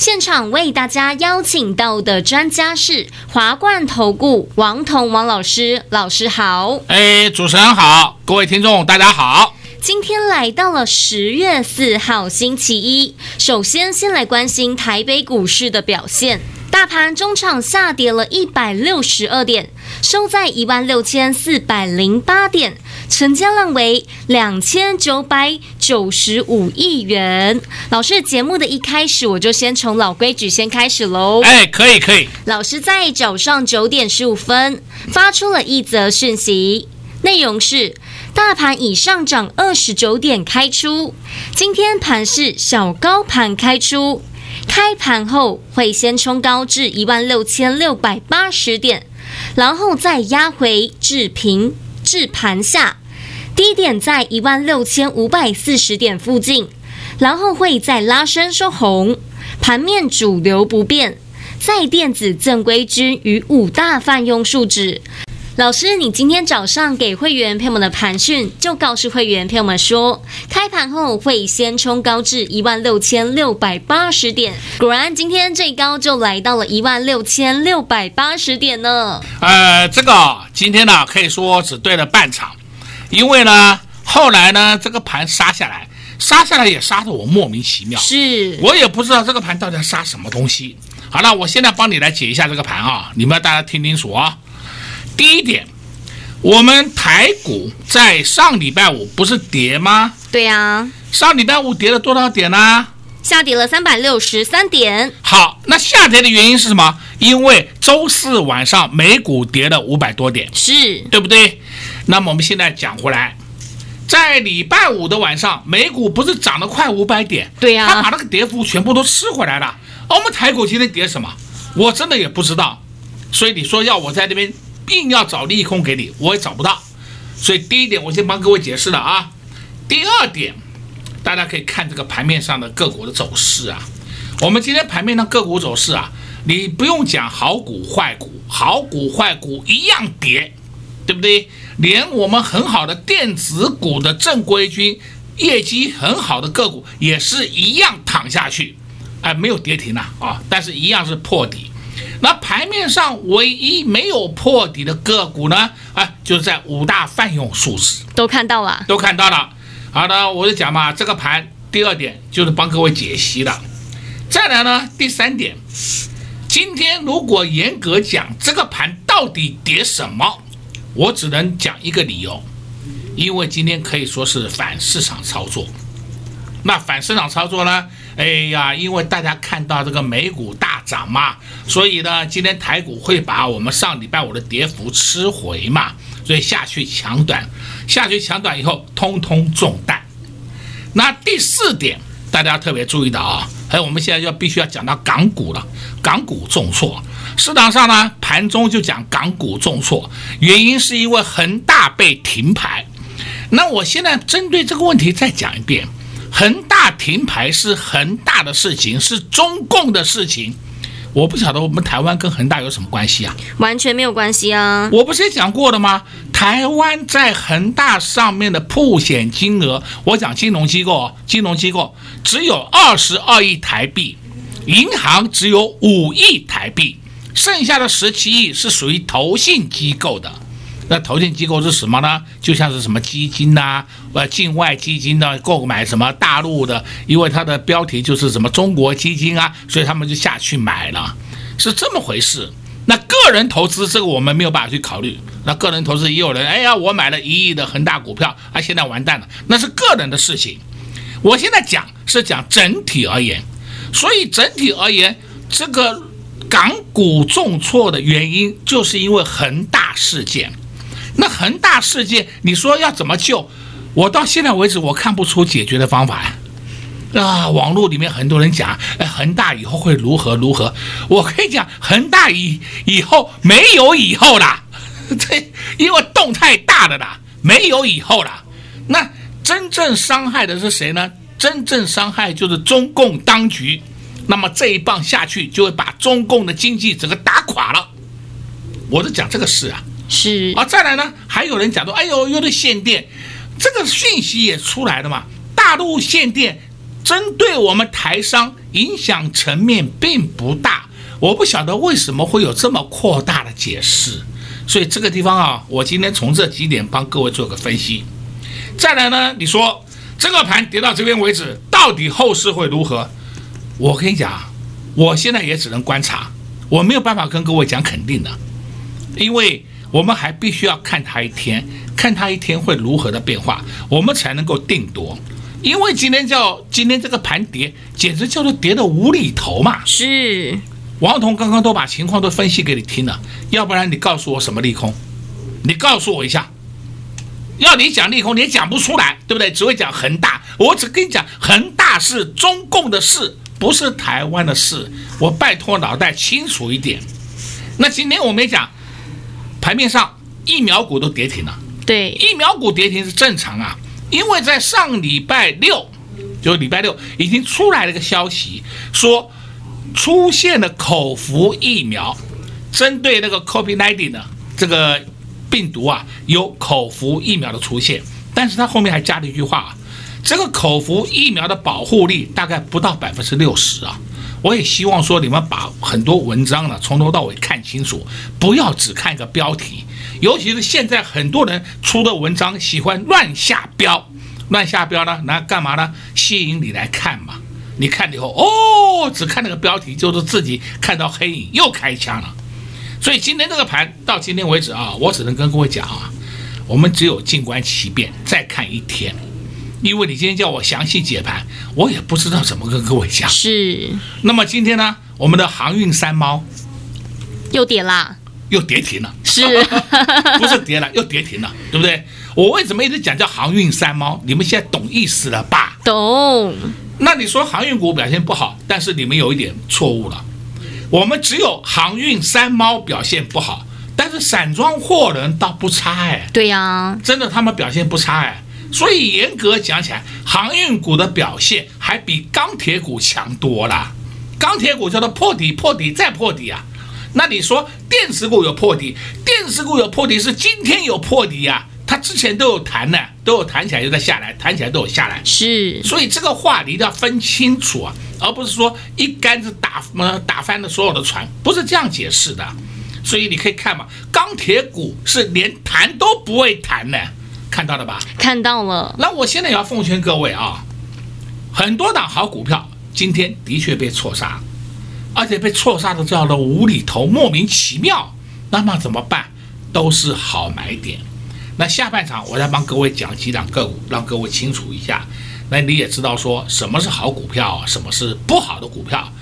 现场为大家邀请到的专家是华冠投顾王彤王老师，老师好。哎，主持人好，各位听众大家好。今天来到了十月四号星期一，首先先来关心台北股市的表现。大盘中场下跌了一百六十二点，收在一万六千四百零八点，成交量为两千九百九十五亿元。老师，节目的一开始我就先从老规矩先开始喽。哎，可以可以。老师在早上九点十五分发出了一则讯息，内容是：大盘已上涨二十九点开出，今天盘是小高盘开出。开盘后会先冲高至一万六千六百八十点，然后再压回至平至盘下，低点在一万六千五百四十点附近，然后会再拉升收红。盘面主流不变，在电子正规军与五大泛用数值。老师，你今天早上给会员朋友们的盘讯，就告诉会员朋友们说，开盘后会先冲高至一万六千六百八十点。果然，今天最高就来到了一万六千六百八十点呢。呃，这个今天呢，可以说只对了半场，因为呢，后来呢，这个盘杀下来，杀下来也杀得我莫名其妙，是我也不知道这个盘到底要杀什么东西。好了，我现在帮你来解一下这个盘啊，你们大家听清楚啊。第一点，我们台股在上礼拜五不是跌吗？对呀、啊，上礼拜五跌了多少点呢？下跌了三百六十三点。好，那下跌的原因是什么？因为周四晚上美股跌了五百多点，是对不对？那么我们现在讲回来，在礼拜五的晚上，美股不是涨了快五百点？对呀、啊，它把那个跌幅全部都吃回来了。而我们台股今天跌什么？我真的也不知道。所以你说要我在这边。硬要找利空给你，我也找不到。所以第一点，我先帮各位解释了啊。第二点，大家可以看这个盘面上的个股的走势啊。我们今天盘面上个股走势啊，你不用讲好股坏股，好股坏股一样跌，对不对？连我们很好的电子股的正规军，业绩很好的个股也是一样躺下去，哎，没有跌停了啊，但是一样是破底。那盘面上唯一没有破底的个股呢？哎，就是在五大泛用数字都看到了，都看到了。好的，我就讲嘛，这个盘第二点就是帮各位解析的。再来呢，第三点，今天如果严格讲这个盘到底跌什么，我只能讲一个理由，因为今天可以说是反市场操作。那反市场操作呢？哎呀，因为大家看到这个美股大涨嘛，所以呢，今天台股会把我们上礼拜五的跌幅吃回嘛，所以下去抢短，下去抢短以后，通通中弹。那第四点，大家特别注意的啊，哎我们现在就必须要讲到港股了，港股重挫，市场上呢盘中就讲港股重挫，原因是因为恒大被停牌。那我现在针对这个问题再讲一遍。恒大停牌是恒大的事情，是中共的事情。我不晓得我们台湾跟恒大有什么关系啊？完全没有关系啊！我不是也讲过了吗？台湾在恒大上面的铺险金额，我讲金融机构，金融机构只有二十二亿台币，银行只有五亿台币，剩下的十七亿是属于投信机构的。那投信机构是什么呢？就像是什么基金呐、呃，境外基金的购买什么大陆的，因为它的标题就是什么中国基金啊，所以他们就下去买了，是这么回事。那个人投资这个我们没有办法去考虑。那个人投资也有人，哎呀，我买了一亿的恒大股票，啊，现在完蛋了，那是个人的事情。我现在讲是讲整体而言，所以整体而言，这个港股重挫的原因就是因为恒大事件。那恒大事件，你说要怎么救？我到现在为止，我看不出解决的方法呀。啊，网络里面很多人讲，哎，恒大以后会如何如何？我可以讲，恒大以以后没有以后啦，对，因为动太大了啦，没有以后啦。那真正伤害的是谁呢？真正伤害就是中共当局。那么这一棒下去，就会把中共的经济整个打垮了。我是讲这个事啊，是啊。再来呢，还有人讲说，哎呦，有的限电，这个讯息也出来了嘛，大陆限电。针对我们台商影响层面并不大，我不晓得为什么会有这么扩大的解释，所以这个地方啊，我今天从这几点帮各位做个分析。再来呢，你说这个盘跌到这边为止，到底后市会如何？我跟你讲，我现在也只能观察，我没有办法跟各位讲肯定的，因为我们还必须要看它一天，看它一天会如何的变化，我们才能够定夺。因为今天叫今天这个盘跌，简直叫做跌的无厘头嘛！是，王彤刚刚都把情况都分析给你听了，要不然你告诉我什么利空？你告诉我一下。要你讲利空，你也讲不出来，对不对？只会讲恒大。我只跟你讲，恒大是中共的事，不是台湾的事。我拜托脑袋清楚一点。那今天我没讲，盘面上疫苗股都跌停了。对，疫苗股跌停是正常啊。因为在上礼拜六，就礼拜六已经出来了一个消息，说出现了口服疫苗，针对那个 COVID-19 的这个病毒啊，有口服疫苗的出现。但是它后面还加了一句话，这个口服疫苗的保护力大概不到百分之六十啊。我也希望说你们把很多文章呢从头到尾看清楚，不要只看一个标题。尤其是现在很多人出的文章喜欢乱下标，乱下标呢，那干嘛呢？吸引你来看嘛。你看了以后，哦，只看那个标题，就是自己看到黑影又开枪了。所以今天这个盘到今天为止啊，我只能跟各位讲啊，我们只有静观其变，再看一天。因为你今天叫我详细解盘，我也不知道怎么跟各位讲。是。那么今天呢，我们的航运三猫又跌啦。又跌停了，是，不是跌了，又跌停了，对不对？我为什么一直讲叫航运三猫？你们现在懂意思了吧？懂。那你说航运股表现不好，但是你们有一点错误了。我们只有航运三猫表现不好，但是散装货轮倒不差哎。对呀，真的他们表现不差哎。所以严格讲起来，航运股的表现还比钢铁股强多了。钢铁股叫做破底、破底再破底啊。那你说电子股有破底，电子股有破底是今天有破底呀、啊？它之前都有弹的，都有弹起来又再下来，弹起来都有下来。是，所以这个话你一定要分清楚啊，而不是说一竿子打呃打翻了所有的船，不是这样解释的。所以你可以看嘛，钢铁股是连弹都不会弹的，看到了吧？看到了。那我现在也要奉劝各位啊，很多档好股票今天的确被错杀。而且被错杀的这样的无厘头、莫名其妙，那么怎么办？都是好买点。那下半场我再帮各位讲几档个股，让各位清楚一下。那你也知道说什么是好股票，什么是不好的股票。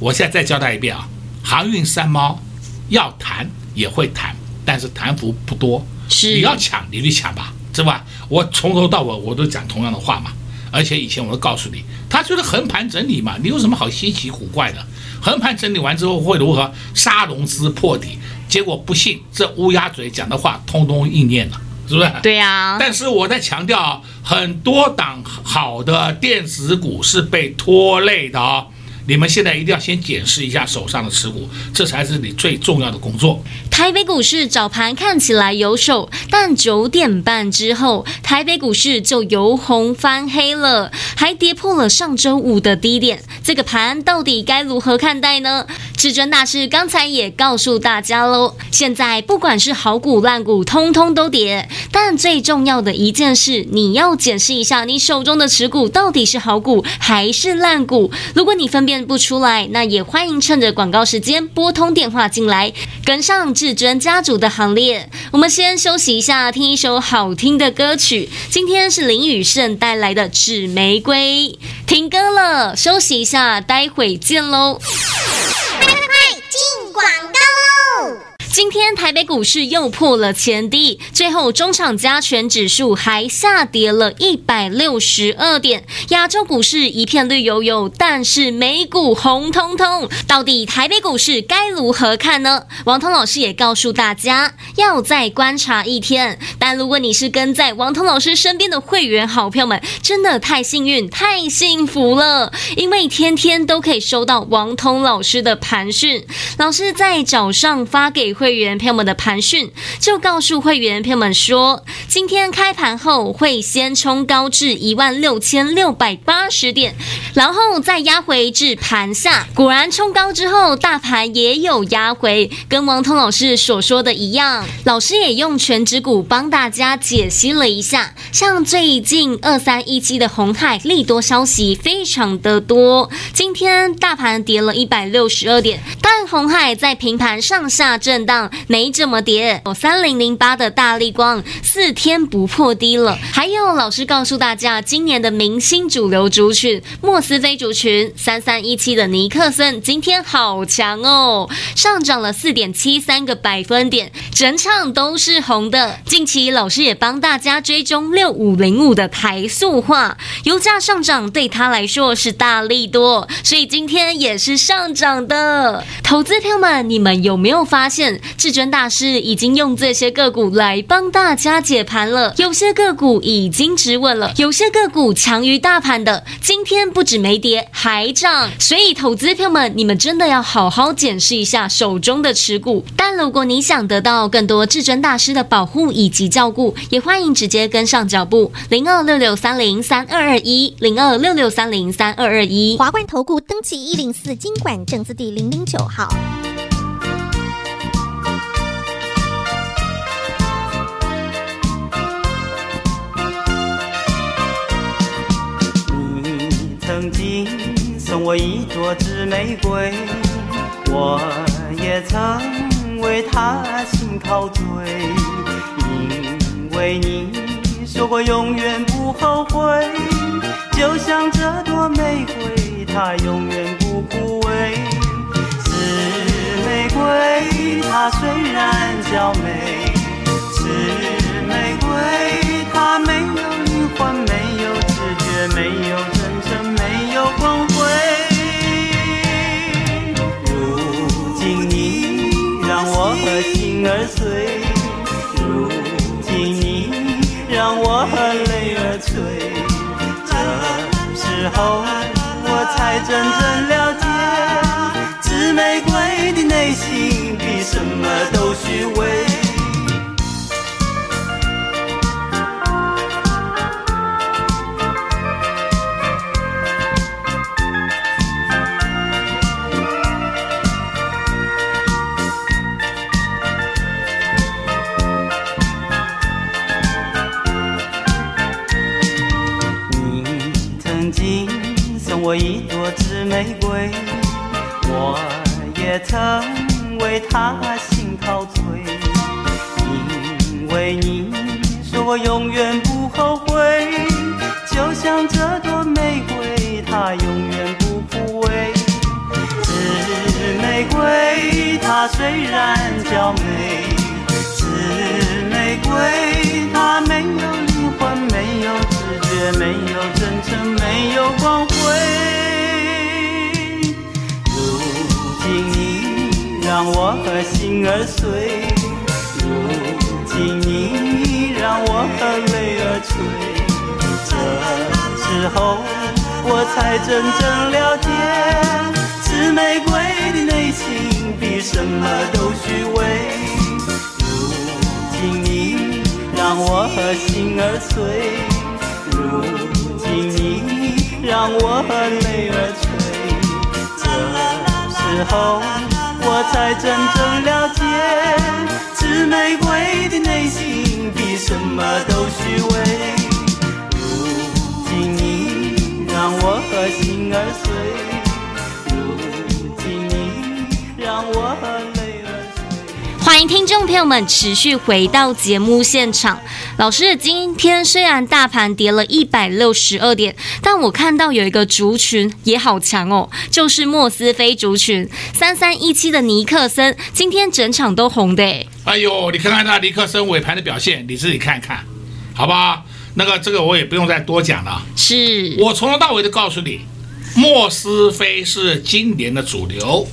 我现在再交代一遍啊，航运三猫要谈也会谈，但是谈幅不多。是，你要抢你去抢吧，是吧？我从头到尾我都讲同样的话嘛。而且以前我都告诉你，他就是横盘整理嘛，你有什么好稀奇古怪的？横盘整理完之后会如何？杀融资破底，结果不信这乌鸦嘴讲的话通通应验了，是不是？对呀。但是我在强调，很多档好的电子股是被拖累的哦。你们现在一定要先检视一下手上的持股，这才是你最重要的工作。台北股市早盘看起来有手，但九点半之后，台北股市就由红翻黑了，还跌破了上周五的低点。这个盘到底该如何看待呢？至尊大师刚才也告诉大家喽，现在不管是好股烂股，通通都跌。但最重要的一件事，你要检视一下你手中的持股到底是好股还是烂股。如果你分辨不出来，那也欢迎趁着广告时间拨通电话进来，跟上至尊家族的行列。我们先休息一下，听一首好听的歌曲。今天是林雨胜带来的《纸玫瑰》。停歌了，休息一下，待会见喽快进广告。今天台北股市又破了前低，最后中场加权指数还下跌了一百六十二点。亚洲股市一片绿油油，但是美股红彤彤。到底台北股市该如何看呢？王彤老师也告诉大家，要再观察一天。但如果你是跟在王彤老师身边的会员好朋友们，真的太幸运、太幸福了，因为天天都可以收到王彤老师的盘讯。老师在早上发给会会员朋友们的盘讯，就告诉会员朋友们说，今天开盘后会先冲高至一万六千六百八十点，然后再压回至盘下。果然冲高之后，大盘也有压回，跟王通老师所说的一样。老师也用全指股帮大家解析了一下，像最近二三一七的红海利多消息非常的多，今天大盘跌了一百六十二点，但红海在平盘上下震荡，没怎么跌。有三零零八的大力光四天不破低了，还有老师告诉大家，今年的明星主流族群莫斯菲族群三三一七的尼克森今天好强哦，上涨了四点七三个百分点，整场都是红的。近期老师也帮大家追踪六五零五的台塑化，油价上涨对他来说是大力多，所以今天也是上涨的。投资朋友们，你们有没有发现，至尊大师已经用这些个股来帮大家解盘了？有些个股已经止稳了，有些个股强于大盘的，今天不止没跌，还涨。所以，投资朋友们，你们真的要好好检视一下手中的持股。但如果你想得到更多至尊大师的保护以及照顾，也欢迎直接跟上脚步，零二六六三零三二二一，零二六六三零三二二一。华冠投顾登记一零四金管证字第零零九号。曾经送我一朵紫玫瑰，我也曾为它心陶醉，因为你说过永远不后悔，就像这朵玫瑰，它永远不枯萎。玫瑰，它虽然娇美，真真亮。我一朵紫玫瑰，我也曾。为他心陶醉，因为你说我永远不后悔，就像这朵玫瑰，它永远不枯萎。紫玫瑰，它虽然娇美，紫玫瑰，它没有灵魂，没有知觉，没有真诚，没有光让我和心儿碎，如今你让我和泪儿垂。这时候我才真正了解，紫玫瑰的内心比什么都虚伪。如今你让我和心儿碎，如今你让我和泪儿垂。这时候。我才真正了解，紫玫瑰的内心比什么都虚伪。如今你让我和心儿碎，如今你让我和。欢迎听众朋友们持续回到节目现场。老师，今天虽然大盘跌了一百六十二点，但我看到有一个族群也好强哦，就是莫斯菲族群三三一七的尼克森，今天整场都红的诶。哎呦，你看看那尼克森尾盘的表现，你自己看看，好吧？那个这个我也不用再多讲了。是我从头到尾都告诉你，莫斯菲是今年的主流。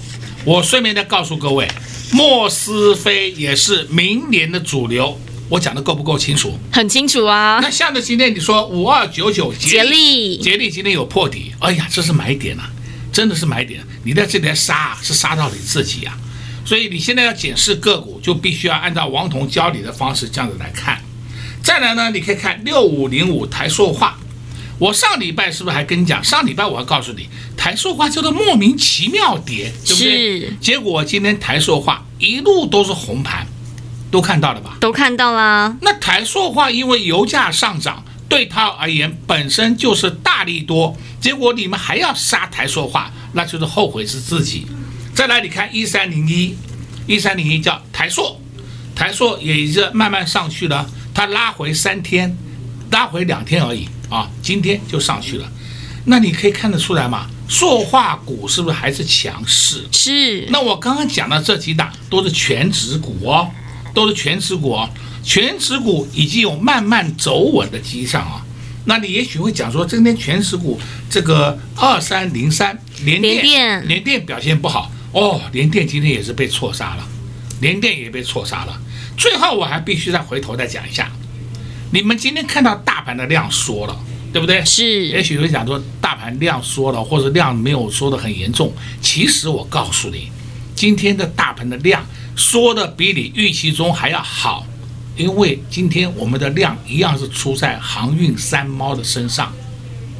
我顺便再告诉各位。莫斯菲也是明年的主流，我讲的够不够清楚？很清楚啊。那像着今天你说五二九九杰力，杰力今天有破底，哎呀，这是买点啊，真的是买点。你在这里杀是杀到你自己啊，所以你现在要检视个股，就必须要按照王彤教你的方式这样子来看。再来呢，你可以看六五零五台塑化。我上礼拜是不是还跟你讲？上礼拜我还告诉你，台塑化叫做莫名其妙跌，对不对？是。结果今天台塑化一路都是红盘，都看到了吧？都看到了。那台塑化因为油价上涨，对它而言本身就是大力多，结果你们还要杀台塑化，那就是后悔是自己。再来，你看一三零一，一三零一叫台塑，台塑也是慢慢上去了，它拉回三天，拉回两天而已。啊，今天就上去了，那你可以看得出来嘛？塑化股是不是还是强势？是。那我刚刚讲的这几档都是全值股哦，都是全值股哦，全值股已经有慢慢走稳的迹象啊。那你也许会讲说，今天全值股这个二三零三联电，联电表现不好哦，联电今天也是被错杀了，联电也被错杀了。最后我还必须再回头再讲一下。你们今天看到大盘的量缩了，对不对？是。也许会想说大盘量缩了，或者量没有缩得很严重。其实我告诉你，今天的大盘的量缩的比你预期中还要好，因为今天我们的量一样是出在航运三猫的身上。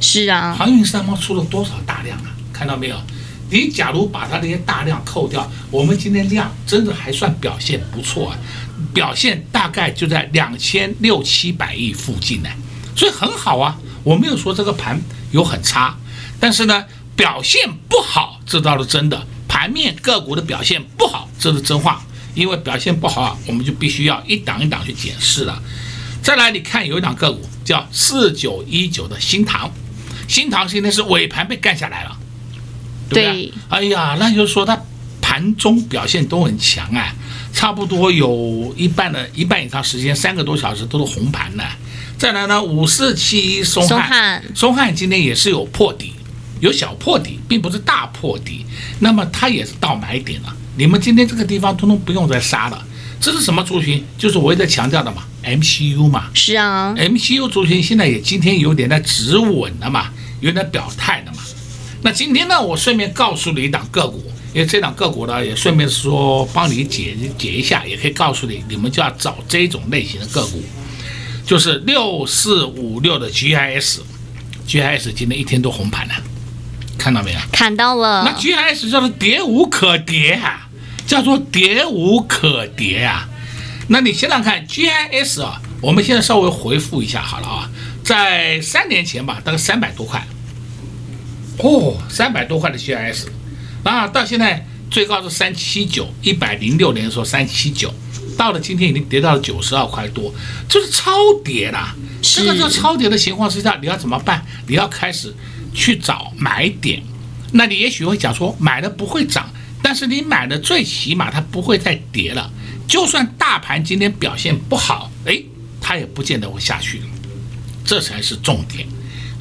是啊。航运三猫出了多少大量啊？看到没有？你假如把它那些大量扣掉，我们今天量真的还算表现不错啊。表现大概就在两千六七百亿附近呢，所以很好啊。我没有说这个盘有很差，但是呢，表现不好，这倒是真的。盘面个股的表现不好，这是真话。因为表现不好啊，我们就必须要一档一档去检视了。再来，你看有一档个股叫四九一九的新塘，新塘现在是尾盘被干下来了，对不对？对。哎呀，那就是说它盘中表现都很强啊。差不多有一半的一半以上时间，三个多小时都是红盘的。再来呢，五四七一松汉，松汉今天也是有破底，有小破底，并不是大破底。那么它也是到买点了。你们今天这个地方通通不用再杀了。这是什么族群？就是我一直在强调的嘛，MCU 嘛。是啊，MCU 族群现在也今天有点在止稳了嘛，有点表态了嘛。那今天呢，我顺便告诉你一档个股。因为这档个股呢，也顺便说帮你解解一下，也可以告诉你，你们就要找这种类型的个股，就是六四五六的 GIS，GIS 今天一天都红盘了，看到没有？看到了。那 GIS 叫做跌无可跌啊，叫做跌无可跌啊。那你想想看，GIS 啊，我们现在稍微回复一下好了啊，在三年前吧，大概三百多块，哦，三百多块的 GIS。啊，到现在最高是三七九，一百零六年的时候三七九，到了今天已经跌到了九十二块多，就是超跌啦。这个叫超跌的情况之下，你要怎么办？你要开始去找买点。那你也许会讲说，买的不会涨，但是你买的最起码它不会再跌了。就算大盘今天表现不好，哎，它也不见得会下去，这才是重点。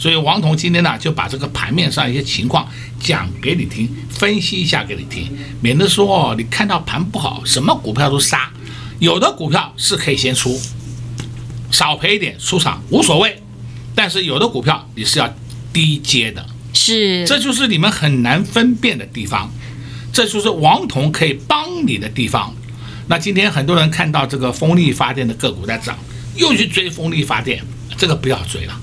所以王彤今天呢，就把这个盘面上一些情况讲给你听，分析一下给你听，免得说哦，你看到盘不好，什么股票都杀，有的股票是可以先出，少赔一点出场无所谓，但是有的股票你是要低接的，是，这就是你们很难分辨的地方，这就是王彤可以帮你的地方。那今天很多人看到这个风力发电的个股在涨，又去追风力发电，这个不要追了。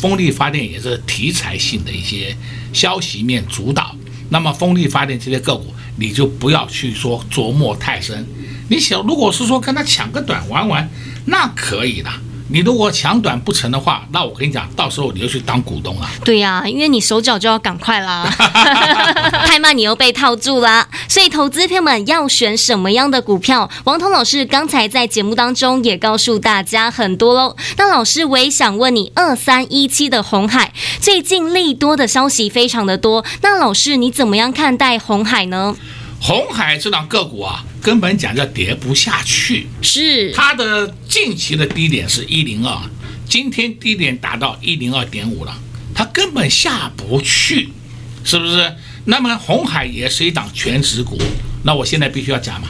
风力发电也是题材性的一些消息面主导，那么风力发电这些个股你就不要去说琢磨太深。你想，如果是说跟他抢个短玩玩，那可以的。你如果抢短不成的话，那我跟你讲，到时候你就去当股东了。对呀、啊，因为你手脚就要赶快啦，太慢你又被套住了。所以投资朋友们要选什么样的股票？王彤老师刚才在节目当中也告诉大家很多喽。那老师我也想问你，二三一七的红海最近利多的消息非常的多，那老师你怎么样看待红海呢？鸿海这档个股啊，根本讲叫跌不下去。是它的近期的低点是一零二，今天低点达到一零二点五了，它根本下不去，是不是？那么红海也是一档全指股，那我现在必须要讲嘛，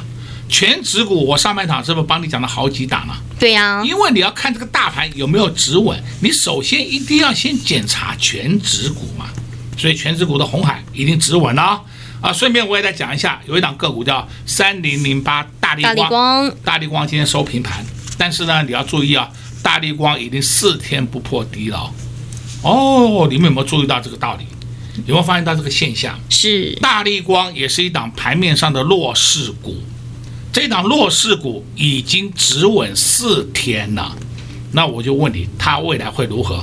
全指股我上半场是不是帮你讲了好几档了？对呀、啊，因为你要看这个大盘有没有止稳，你首先一定要先检查全指股嘛，所以全指股的红海一定止稳了。啊，顺便我也再讲一下，有一档个股叫三零零八大力光，大力光，今天收平盘，但是呢，你要注意啊，大力光已经四天不破低了。哦，你们有没有注意到这个道理？有没有发现到这个现象？是，大力光也是一档盘面上的弱势股，这档弱势股已经止稳四天了，那我就问你，它未来会如何？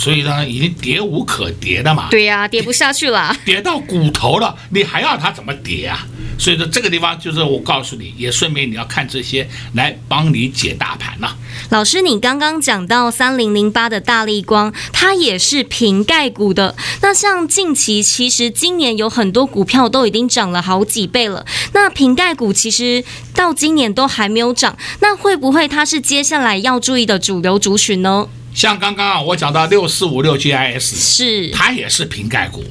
所以呢，已经跌无可跌的嘛。对呀、啊，跌不下去了，跌到骨头了，你还要它怎么跌啊？所以说这个地方就是我告诉你，也顺便你要看这些来帮你解大盘了。老师，你刚刚讲到三零零八的大力光，它也是瓶盖股的。那像近期，其实今年有很多股票都已经涨了好几倍了。那瓶盖股其实到今年都还没有涨，那会不会它是接下来要注意的主流族群呢？像刚刚啊，我讲到六四五六 GIS，是。它也是瓶盖股，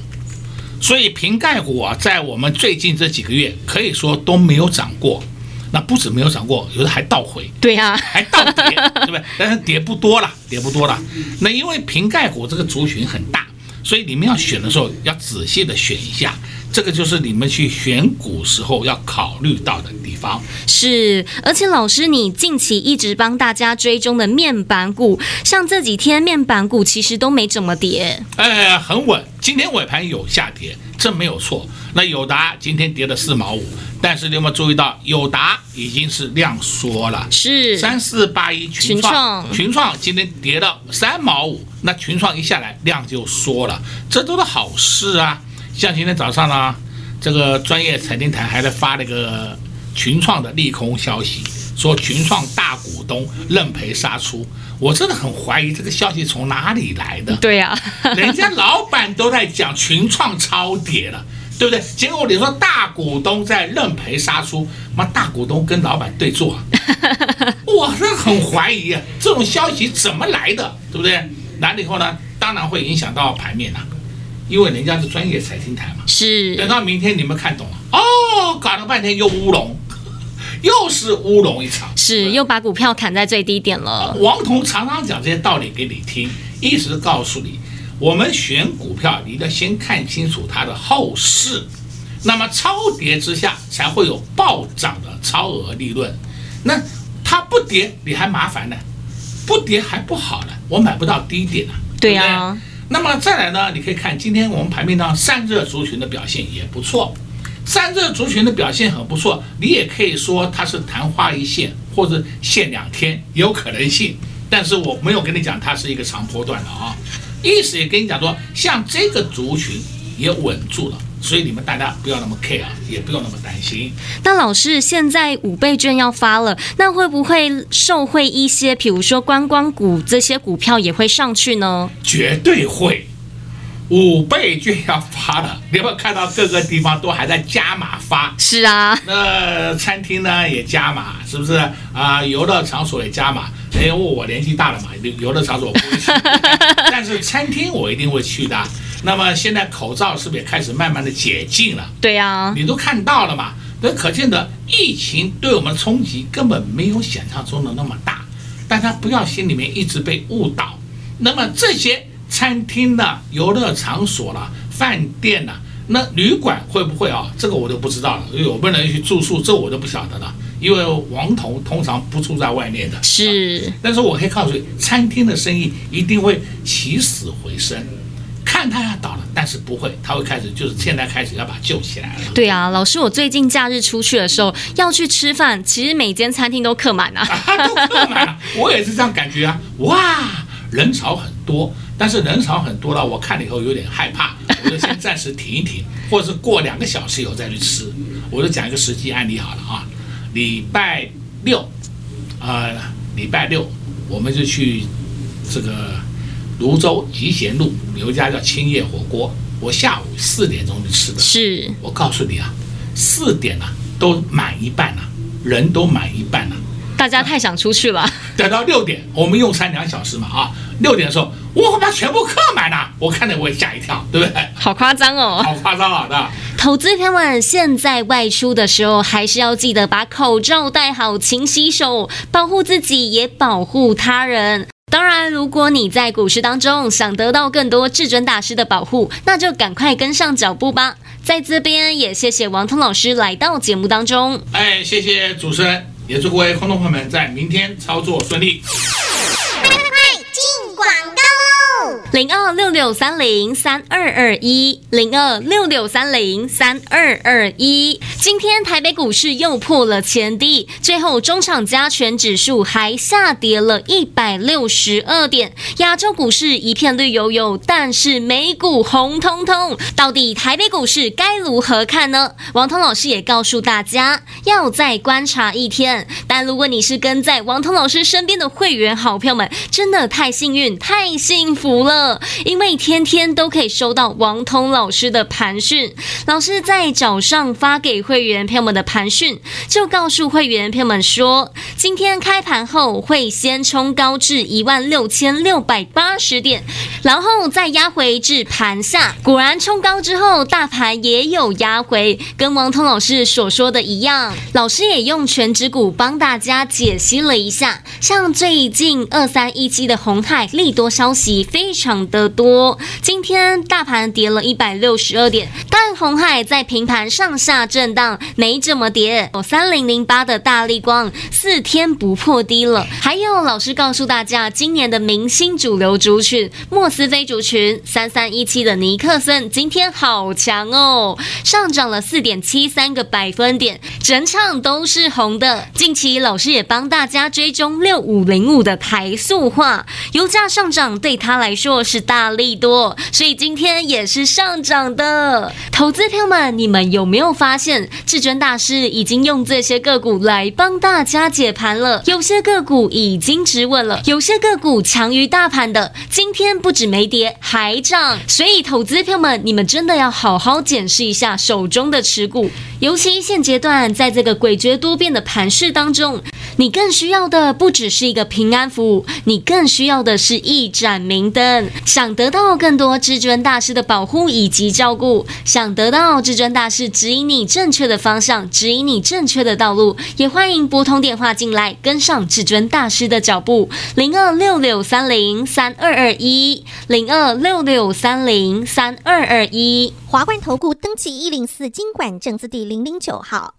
所以瓶盖股啊，在我们最近这几个月可以说都没有涨过，那不止没有涨过，有的还倒回，对呀、啊，还倒跌，对不对？但是跌不多了，跌不多了。那因为瓶盖股这个族群很大，所以你们要选的时候要仔细的选一下。这个就是你们去选股时候要考虑到的地方。是，而且老师，你近期一直帮大家追踪的面板股，像这几天面板股其实都没怎么跌，哎，很稳。今天尾盘有下跌，这没有错。那友达今天跌了四毛五，但是你有没有注意到，友达已经是量缩了？是三四八一群创，群创今天跌了三毛五，那群创一下来量就缩了，这都是好事啊。像今天早上呢，这个专业财经台还在发那个群创的利空消息，说群创大股东认赔杀出，我真的很怀疑这个消息从哪里来的。对呀、啊，人家老板都在讲群创超跌了，对不对？结果你说大股东在认赔杀出，妈大股东跟老板对坐，我是很怀疑啊，这种消息怎么来的，对不对？来了以后呢，当然会影响到盘面了。因为人家是专业财经台嘛，是。等到明天你们看懂了哦，搞了半天又乌龙，又是乌龙一场，是又把股票砍在最低点了。王彤常常讲这些道理给你听，一直告诉你，我们选股票，你得先看清楚它的后市，那么超跌之下才会有暴涨的超额利润。那它不跌你还麻烦呢，不跌还不好呢，我买不到低点呢，对呀、啊。那么再来呢？你可以看今天我们盘面上散热族群的表现也不错，散热族群的表现很不错，你也可以说它是昙花一现或者现两天有可能性，但是我没有跟你讲它是一个长波段的啊，意思也跟你讲说，像这个族群也稳住了。所以你们大家不要那么 care，也不用那么担心。那老师，现在五倍券要发了，那会不会受惠一些，比如说观光股这些股票也会上去呢？绝对会，五倍券要发了，你有没有看到各个地方都还在加码发？是啊，那餐厅呢也加码，是不是啊？游乐场所也加码。因为我年纪大了嘛，游乐场所我不会去，但是餐厅我一定会去的。那么现在口罩是不是也开始慢慢的解禁了？对呀、啊，你都看到了嘛？那可见的疫情对我们冲击根本没有想象中的那么大，大家不要心里面一直被误导。那么这些餐厅的、游乐场所了、饭店呢，那旅馆会不会啊？这个我就不知道了，有没有人去住宿，这我就不晓得了。因为王彤通常不住在外面的，是。但是我可以告诉你，餐厅的生意一定会起死回生。看他要倒了，但是不会，他会开始，就是现在开始要把它救起来了。对啊，老师，我最近假日出去的时候要去吃饭，其实每间餐厅都客满啊，啊，都客满了。我也是这样感觉啊，哇，人潮很多，但是人潮很多了，我看了以后有点害怕，我就先暂时停一停，或者是过两个小时以后再去吃。我就讲一个实际案例好了啊，礼拜六，呃，礼拜六我们就去这个泸州集贤路有一家叫青叶火锅，我下午四点钟去吃的。是，我告诉你啊，四点了、啊、都满一半了、啊，人都满一半了、啊。大家太想出去了。等到六点，我们用餐两小时嘛啊，六点的时候，我把全部客满了，我看着我也吓一跳，对不对？好夸张哦，好夸张啊！那投资朋友们，现在外出的时候，还是要记得把口罩戴好，勤洗手，保护自己，也保护他人。当然，如果你在股市当中想得到更多至尊大师的保护，那就赶快跟上脚步吧。在这边也谢谢王通老师来到节目当中。哎，谢谢主持人。也祝各位观众朋友们在明天操作顺利。零二六六三零三二二一，零二六六三零三二二一。今天台北股市又破了前低，最后中场加权指数还下跌了一百六十二点。亚洲股市一片绿油油，但是美股红彤彤。到底台北股市该如何看呢？王通老师也告诉大家，要再观察一天。但如果你是跟在王通老师身边的会员好朋友们，真的太幸运，太幸福了，因为天天都可以收到王通老师的盘讯。老师在早上发给会员朋友们的盘讯，就告诉会员朋友们说，今天开盘后会先冲高至一万六千六百八十点，然后再压回至盘下。果然冲高之后，大盘也有压回，跟王通老师所说的一样。老师也用全指股帮大家解析了一下，像最近二三一七的红海利多消息非常的多，今天大盘跌了一百六十二点，但红海在平盘上下震荡。没怎么跌，有三零零八的大力光四天不破低了。还有老师告诉大家，今年的明星主流族群莫斯菲族群三三一七的尼克森今天好强哦，上涨了四点七三个百分点，整场都是红的。近期老师也帮大家追踪六五零五的台塑化，油价上涨对他来说都是大利多，所以今天也是上涨的。投资朋友们，你们有没有发现至尊大师已经用这些个股来帮大家解盘了，有些个股已经止稳了，有些个股强于大盘的，今天不止没跌还涨。所以，投资朋友们，你们真的要好好检视一下手中的持股，尤其现阶段在这个诡谲多变的盘势当中，你更需要的不只是一个平安符，你更需要的是一盏明灯。想得到更多至尊大师的保护以及照顾，想得到至尊大师指引你正确的方向，指引你正确的道路，也欢迎拨通电话进来，跟上至尊大师的脚步。零二六六三零三二二一，零二六六三零三二二一。华冠投顾登记一零四金管证字第零零九号。